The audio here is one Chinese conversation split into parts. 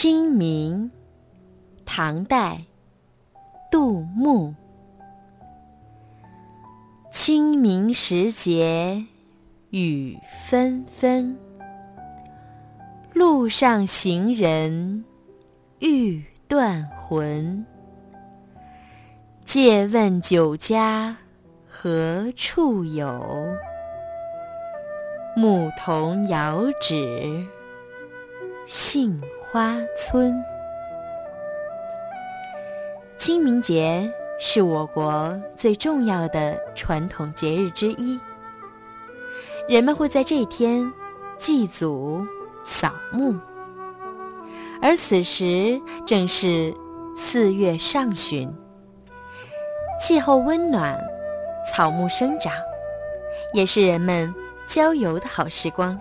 清明，唐代，杜牧。清明时节雨纷纷，路上行人欲断魂。借问酒家何处有？牧童遥指杏花村。清明节是我国最重要的传统节日之一，人们会在这天祭祖、扫墓，而此时正是四月上旬，气候温暖，草木生长，也是人们。郊游的好时光，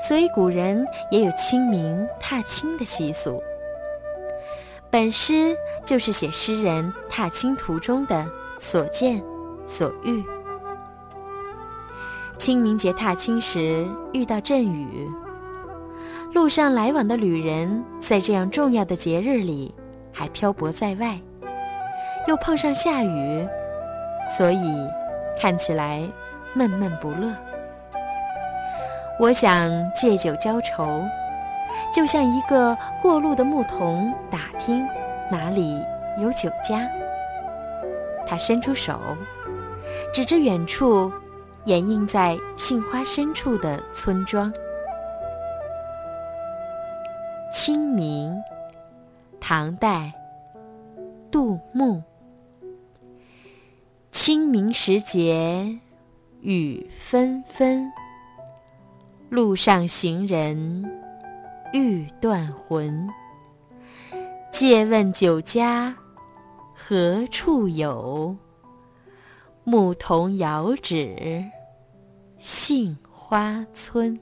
所以古人也有清明踏青的习俗。本诗就是写诗人踏青途中的所见所遇。清明节踏青时遇到阵雨，路上来往的旅人在这样重要的节日里还漂泊在外，又碰上下雨，所以看起来。闷闷不乐。我想借酒浇愁，就像一个过路的牧童打听哪里有酒家。他伸出手，指着远处掩映在杏花深处的村庄。清明，唐代，杜牧。清明时节。雨纷纷，路上行人欲断魂。借问酒家何处有？牧童遥指杏花村。